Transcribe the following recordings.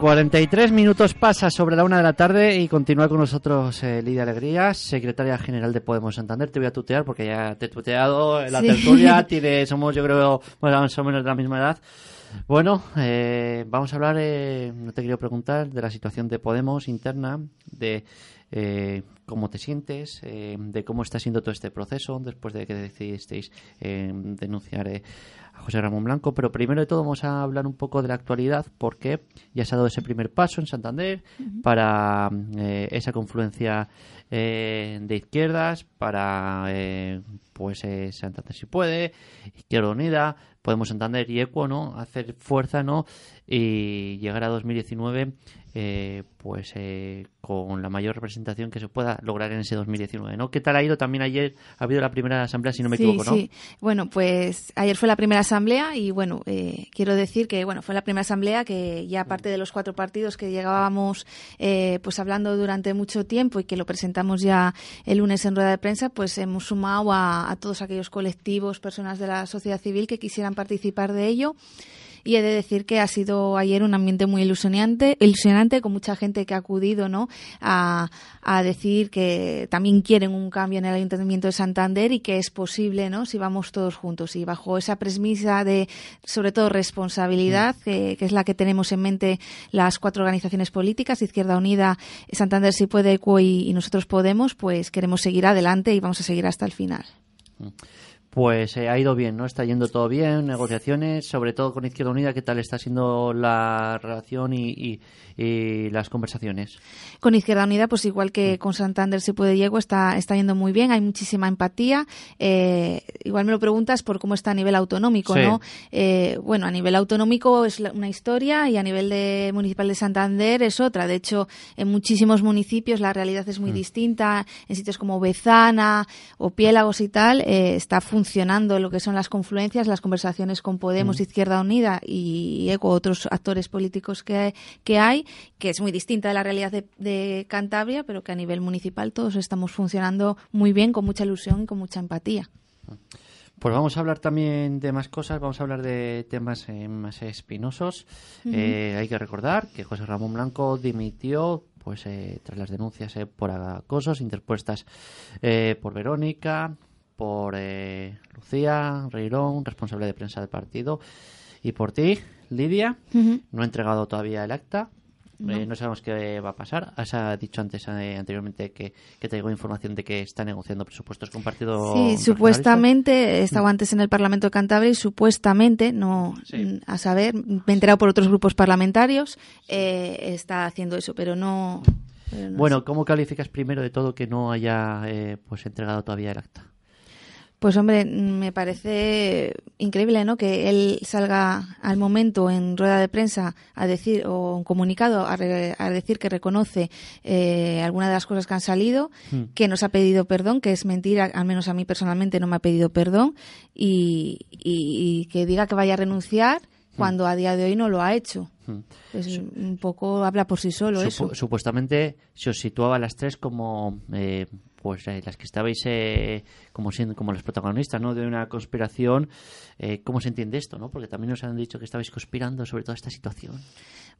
43 minutos pasa sobre la una de la tarde y continúa con nosotros eh, Lidia Alegrías, secretaria general de Podemos Santander. Te voy a tutear porque ya te he tuteado en la Sí. tertulia. Tiene, somos, yo creo, bueno, más o menos de la misma edad. Bueno, eh, vamos a hablar, eh, no te quiero preguntar, de la situación de Podemos interna, de eh, cómo te sientes, eh, de cómo está siendo todo este proceso después de que decidisteis eh, denunciar eh, a José Ramón Blanco. Pero primero de todo vamos a hablar un poco de la actualidad porque ya se ha dado ese primer paso en Santander para eh, esa confluencia eh, de izquierdas, para eh, pues eh, Santander si puede, Izquierda Unida, Podemos Santander y Ecuo, ¿no? Hacer fuerza, ¿no? Y llegar a 2019 eh, pues eh, con la mayor representación que se pueda lograr en ese 2019, ¿no? ¿Qué tal ha ido? También ayer ha habido la primera asamblea, si no me sí, equivoco, ¿no? Sí, bueno, pues ayer fue la primera asamblea y bueno, eh, quiero decir que bueno, fue la primera asamblea que ya aparte de los cuatro partidos que llegábamos eh, pues hablando durante mucho tiempo y que lo presentamos ya el lunes en rueda de prensa, pues hemos sumado a, a todos aquellos colectivos, personas de la sociedad civil que quisieran participar de ello. Y he de decir que ha sido ayer un ambiente muy ilusionante, ilusionante con mucha gente que ha acudido ¿no? a, a decir que también quieren un cambio en el Ayuntamiento de Santander y que es posible ¿no? si vamos todos juntos. Y bajo esa premisa de, sobre todo, responsabilidad, que, que es la que tenemos en mente las cuatro organizaciones políticas, Izquierda Unida, Santander Si Puede, y, y nosotros Podemos, pues queremos seguir adelante y vamos a seguir hasta el final. Pues eh, ha ido bien, ¿no? Está yendo todo bien, negociaciones, sobre todo con Izquierda Unida, ¿qué tal está siendo la relación y, y- y las conversaciones? Con Izquierda Unida, pues igual que con Santander se puede Diego, está, está yendo muy bien, hay muchísima empatía. Eh, igual me lo preguntas por cómo está a nivel autonómico, Sí. ¿no? Eh, bueno, a nivel autonómico es una historia y a nivel de municipal de Santander es otra. De hecho, en muchísimos municipios la realidad es muy distinta. En sitios como Bezana o Piélagos y tal, eh, está funcionando lo que son las confluencias, las conversaciones con Podemos, Izquierda Unida y ECO, otros actores políticos que, que hay, que es muy distinta de la realidad de, de Cantabria, pero que a nivel municipal todos estamos funcionando muy bien, con mucha ilusión y con mucha empatía. Pues vamos a hablar también de más cosas, vamos a hablar de temas eh, más espinosos. Eh, hay que recordar que José Ramón Blanco dimitió pues eh, tras las denuncias eh, por acosos interpuestas eh, por Verónica, por eh, Lucía Reirón, responsable de prensa del partido, y por ti, Lidia. No ha entregado todavía el acta. Eh, no sabemos qué va a pasar. Has ha dicho antes eh, anteriormente que, que te llegó información de que está negociando presupuestos con partido Sí, supuestamente, he estado antes en el Parlamento de Cantabria y supuestamente, no Sí. mm, a saber, me he enterado por otros grupos parlamentarios, eh, está haciendo eso, pero no. pero no Bueno, sé. ¿cómo calificas primero de todo que no haya eh, pues entregado todavía el acta? Pues hombre, me parece increíble, ¿no? Que él salga al momento en rueda de prensa a decir o un comunicado a, re- a decir que reconoce eh, alguna de las cosas que han salido, que nos ha pedido perdón, que es mentira, al menos a mí personalmente no me ha pedido perdón y, y- y que diga que vaya a renunciar cuando a día de hoy no lo ha hecho. Es un poco habla por sí solo eso. Supuestamente se os situaba a las tres como eh, pues eh, las que estabais eh, como siendo como las protagonistas ¿no? de una conspiración. Eh, ¿Cómo se entiende esto? ¿no? Porque también nos han dicho que estabais conspirando sobre toda esta situación.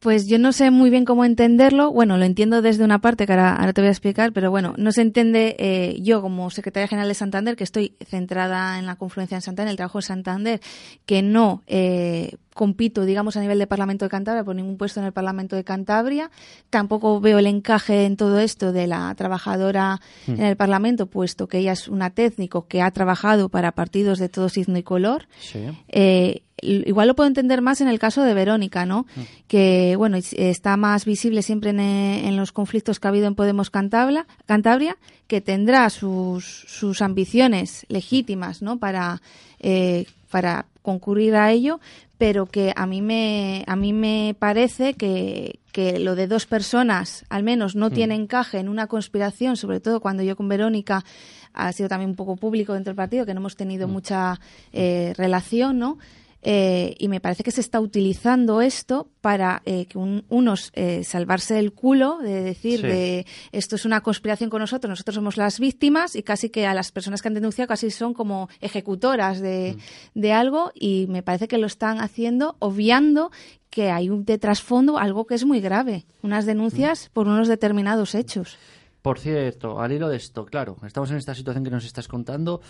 Pues yo no sé muy bien cómo entenderlo. Bueno, lo entiendo desde una parte que ahora, ahora te voy a explicar, pero bueno, no se entiende eh, yo como secretaria general de Santander, que estoy centrada en la confluencia en Santander, en el trabajo de Santander, que no eh, compito, digamos, a nivel de Parlamento de Cantabria por ningún puesto en el Parlamento de Cantabria. Tampoco veo el encaje en todo esto de la trabajadora en el Parlamento, puesto que ella es una técnico que ha trabajado para partidos de todo signo y color. Sí. Eh, igual lo puedo entender más en el caso de Verónica, ¿no? Que, bueno, es- está más visible siempre en, en los conflictos que ha habido en Podemos Cantabria, Cantabria que tendrá sus, sus ambiciones legítimas, ¿no? Para, eh, para concurrir a ello, pero que a mí me, a mí me parece que, que lo de dos personas, al menos, no tiene encaje en una conspiración, sobre todo cuando yo con Verónica ha sido también un poco público dentro del partido, que no hemos tenido mucha eh, relación, ¿no? Eh, y me parece que se está utilizando esto para eh, que unos eh, salvarse el culo de decir de esto es una conspiración con nosotros, nosotros somos las víctimas y casi que a las personas que han denunciado casi son como ejecutoras de, mm. de algo y me parece que lo están haciendo obviando que hay un de trasfondo algo que es muy grave, unas denuncias mm. por unos determinados hechos. Por cierto, al hilo de esto, claro, estamos en esta situación que nos estás contando.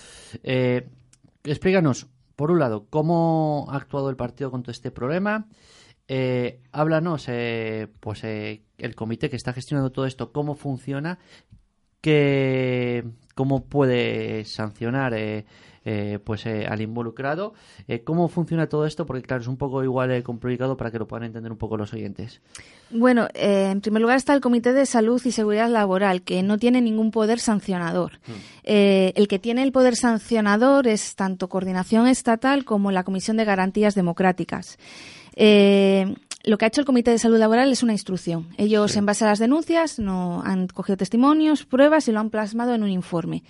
Eh, explícanos, por un lado, cómo ha actuado el partido con todo este problema. Eh, háblanos, eh, pues eh, el comité que está gestionando todo esto, cómo funciona, que, cómo puede sancionar eh, eh, pues eh, al involucrado. Eh, ¿Cómo funciona todo esto? Porque claro, es un poco igual complicado para que lo puedan entender un poco los oyentes. Bueno, en primer lugar está el Comité de Salud y Seguridad Laboral, que no tiene ningún poder sancionador. Mm. el que tiene el poder sancionador es tanto coordinación estatal como la Comisión de Garantías Democráticas. lo que ha hecho el Comité de Salud Laboral es una instrucción. Ellos, en base a las denuncias, no han cogido testimonios, pruebas y lo han plasmado en un informe.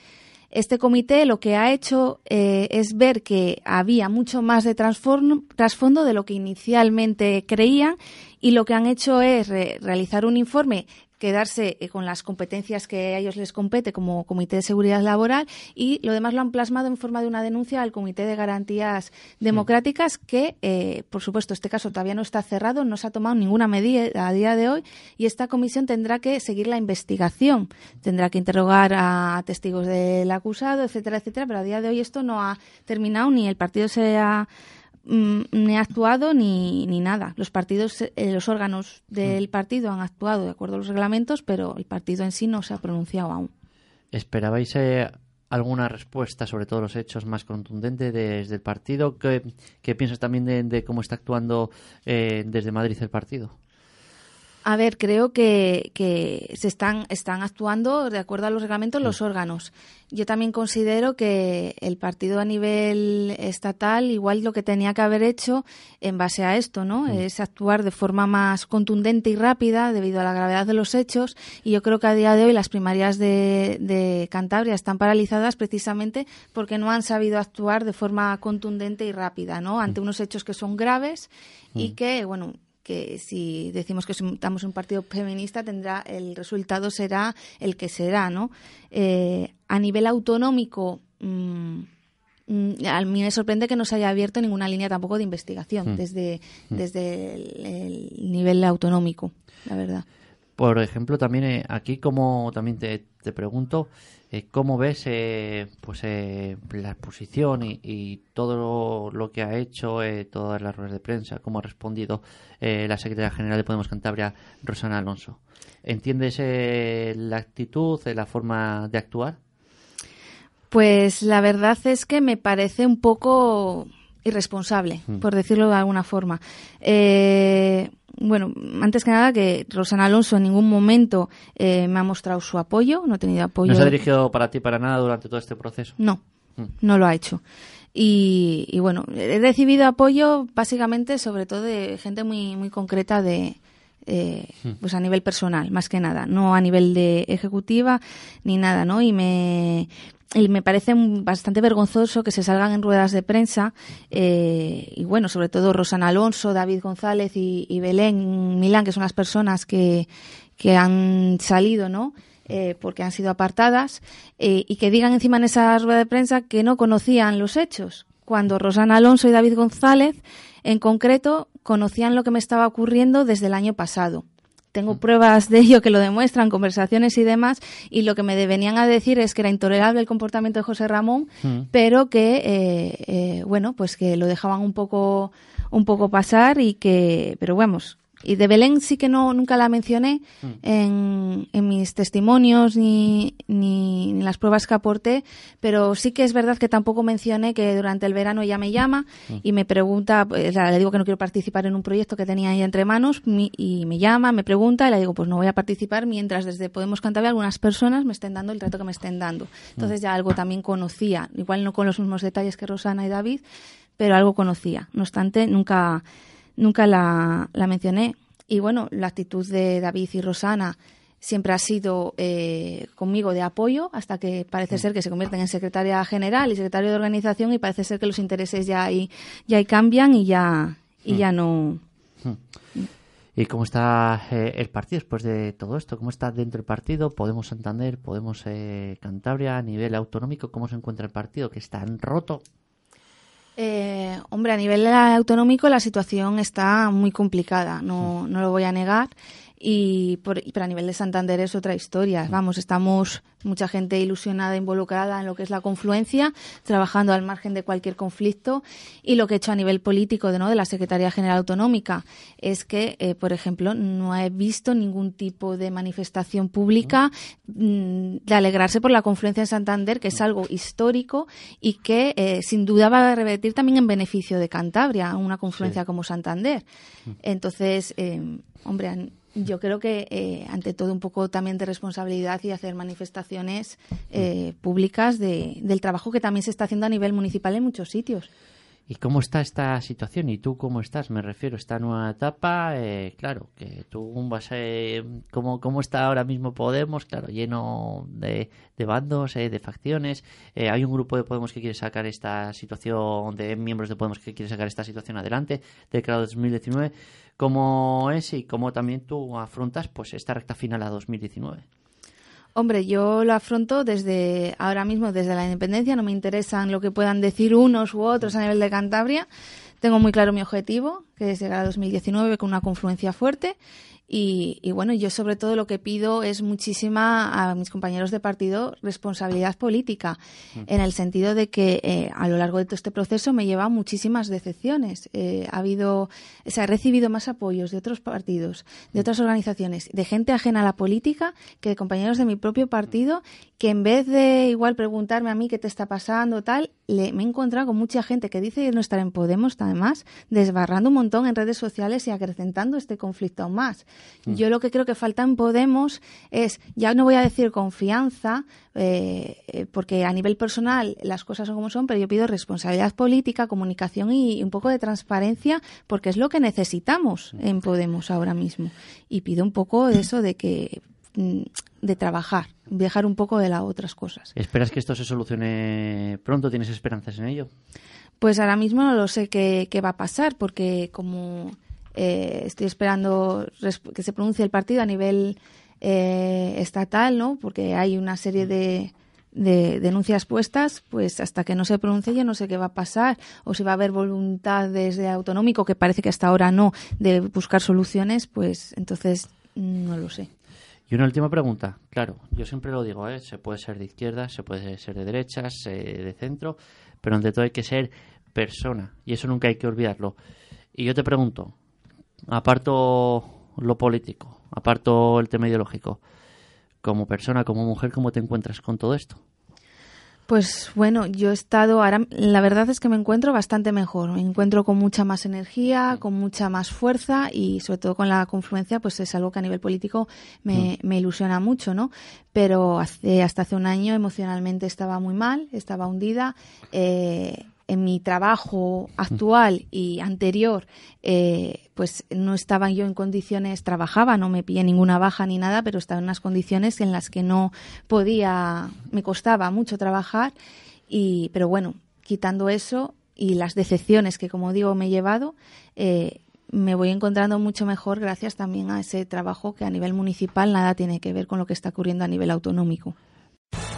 Este comité lo que ha hecho eh, es ver que había mucho más de trasfondo de lo que inicialmente creían y lo que han hecho es realizar un informe quedarse eh, con las competencias que a ellos les compete como Comité de Seguridad Laboral y lo demás lo han plasmado en forma de una denuncia al Comité de Garantías Democráticas que, eh, por supuesto, este caso todavía no está cerrado, no se ha tomado ninguna medida a día de hoy y esta comisión tendrá que seguir la investigación, tendrá que interrogar a testigos del acusado, etcétera, etcétera, pero a día de hoy esto no ha terminado ni el partido se ha Mm, ni ha actuado ni, ni nada. Los partidos, eh, los órganos del mm. partido han actuado de acuerdo a los reglamentos, pero el partido en sí no se ha pronunciado aún. ¿Esperabais eh, alguna respuesta sobre todos los hechos más contundente desde el partido? ¿Qué, piensas también de, cómo está actuando eh, desde Madrid el partido? A ver, creo que, que, se están, están actuando de acuerdo a los reglamentos los órganos. Yo también considero que el partido a nivel estatal, igual lo que tenía que haber hecho en base a esto, ¿no? Es actuar de forma más contundente y rápida debido a la gravedad de los hechos. Y yo creo que a día de hoy las primarias de, de Cantabria están paralizadas precisamente porque no han sabido actuar de forma contundente y rápida, ¿no? Ante unos hechos que son graves y que, bueno, que si decimos que estamos en un partido feminista tendrá el resultado será el que será no eh, a nivel autonómico mm, mm, a mí me sorprende que no se haya abierto ninguna línea tampoco de investigación mm. desde desde el, nivel autonómico la verdad. Por ejemplo también eh, aquí como también te, te pregunto ¿Cómo ves eh, pues eh, la exposición y, todo lo, que ha hecho, todas las ruedas de prensa, cómo ha respondido la secretaria general de Podemos Cantabria, Rosana Alonso? ¿Entiendes la actitud, la forma de actuar? Pues la verdad es que me parece un poco irresponsable, mm. por decirlo de alguna forma. Eh, bueno, antes que nada que Rosana Alonso en ningún momento eh, me ha mostrado su apoyo, no ha tenido apoyo. ¿No se ha dirigido para ti para nada durante todo este proceso? No, mm. no lo ha hecho. Y, bueno, he recibido apoyo básicamente sobre todo de gente muy, muy concreta de, eh, pues a nivel personal, más que nada, no a nivel de ejecutiva ni nada, ¿no? Y me, y me parece bastante vergonzoso que se salgan en ruedas de prensa eh, y bueno, sobre todo Rosana Alonso, David González y, Belén Milán, que son las personas que, que han salido, ¿no? Eh, porque han sido apartadas eh, y que digan encima en esa rueda de prensa que no conocían los hechos, cuando Rosana Alonso y David González, en concreto, conocían lo que me estaba ocurriendo desde el año pasado tengo mm. pruebas de ello que lo demuestran, conversaciones y demás, y lo que me venían a decir es que era intolerable el comportamiento de José Ramón, mm. pero que, eh, eh, bueno, pues que lo dejaban un poco, un poco pasar y que, pero vamos, y de Belén sí que no nunca la mencioné mm. en, en, mis testimonios ni, ni, en las pruebas que aporté, pero sí que es verdad que tampoco mencioné que durante el verano ella me llama mm. y me pregunta, pues, le digo que no quiero participar en un proyecto que tenía ahí entre manos y me llama, me pregunta y le digo pues no voy a participar mientras desde Podemos Cantabria algunas personas me estén dando el trato que me estén dando. Entonces mm. ya algo también conocía, igual no con los mismos detalles que Rosana y David, pero algo conocía. No obstante, nunca nunca la, la mencioné. Y bueno, la actitud de David y Rosana siempre ha sido eh, conmigo de apoyo hasta que parece mm. ser que se convierten en secretaria general y secretario de organización y parece ser que los intereses ya ahí, ya cambian y ya, y ya no. ¿Y cómo está eh, el partido después de todo esto? ¿Cómo está dentro del partido? ¿Podemos Santander? ¿Podemos eh, Cantabria? A nivel autonómico, ¿cómo se encuentra el partido? ¿Que está roto? Eh, hombre, a nivel autonómico la situación está muy complicada, no, no lo voy a negar y por, pero a nivel de Santander es otra historia. Mm. Vamos, estamos mucha gente ilusionada, involucrada en lo que es la confluencia, trabajando al margen de cualquier conflicto. Y lo que he hecho a nivel político de, ¿no? de la Secretaría General Autonómica es que, eh, por ejemplo, no he visto ningún tipo de manifestación pública mm, de alegrarse por la confluencia en Santander, que es algo histórico y que eh, sin duda va a revertir también en beneficio de Cantabria, una confluencia como Santander. Mm. Entonces, eh, hombre, yo creo que eh, ante todo un poco también de responsabilidad y hacer manifestaciones eh, públicas de, del trabajo que también se está haciendo a nivel municipal en muchos sitios. ¿Y cómo está esta situación? ¿Y tú cómo estás? Me refiero a esta nueva etapa. Eh, claro, que tú vas a... ¿cómo, ¿Cómo está ahora mismo Podemos? Claro, lleno de, de bandos, de facciones. hay un grupo de Podemos que quiere sacar esta situación, de miembros de Podemos que quiere sacar esta situación adelante, de 2019 cómo es y cómo también tú afrontas pues esta recta final a 2019. Hombre, yo lo afronto desde ahora mismo, desde la independencia. No me interesan lo que puedan decir unos u otros a nivel de Cantabria. Tengo muy claro mi objetivo, que es llegar a 2019 con una confluencia fuerte y, bueno, yo sobre todo lo que pido es muchísima a mis compañeros de partido responsabilidad política, mm. en el sentido de que eh, a lo largo de todo este proceso me lleva muchísimas decepciones. Eh, ha habido, se ha recibido más apoyos de otros partidos, de mm. otras organizaciones, de gente ajena a la política que de compañeros de mi propio partido, que en vez de igual preguntarme a mí qué te está pasando, tal, le, me he encontrado con mucha gente que dice no estar en Podemos, además, desbarrando un montón en redes sociales y acrecentando este conflicto aún más. Mm. Yo lo que creo que falta en Podemos es, ya no voy a decir confianza, eh, eh, porque a nivel personal las cosas son como son, pero yo pido responsabilidad política, comunicación y un poco de transparencia, porque es lo que necesitamos mm. en Podemos ahora mismo. Y pido un poco de eso de que mm, de trabajar, dejar un poco de las otras cosas. ¿Esperas que esto se solucione pronto? ¿Tienes esperanzas en ello? Pues ahora mismo no lo sé qué, qué va a pasar, porque como eh, estoy esperando que se pronuncie el partido a nivel eh, estatal, ¿no? Porque hay una serie de, denuncias puestas, pues hasta que no se pronuncie yo no sé qué va a pasar o si va a haber voluntad desde autonómico, que parece que hasta ahora no, de buscar soluciones, pues entonces no lo sé. Y una última pregunta. Claro, yo siempre lo digo, ¿eh? se puede ser de izquierda, se puede ser de derechas, de centro, pero ante todo hay que ser persona y eso nunca hay que olvidarlo. Y yo te pregunto, aparto lo político, aparto el tema ideológico, como persona, como mujer, ¿cómo te encuentras con todo esto? Pues bueno, yo he estado, ahora la verdad es que me encuentro bastante mejor, me encuentro con mucha más energía, con mucha más fuerza y sobre todo con la confluencia, pues es algo que a nivel político me, mm. me ilusiona mucho, ¿no? Pero hace, hasta hace un año emocionalmente estaba muy mal, estaba hundida, eh, en mi trabajo actual y anterior, eh, pues no estaba yo en condiciones, trabajaba, no me pillé ninguna baja ni nada, pero estaba en unas condiciones en las que no podía, me costaba mucho trabajar, y, pero bueno, quitando eso y las decepciones que, como digo, me he llevado, eh, me voy encontrando mucho mejor gracias también a ese trabajo que a nivel municipal nada tiene que ver con lo que está ocurriendo a nivel autonómico.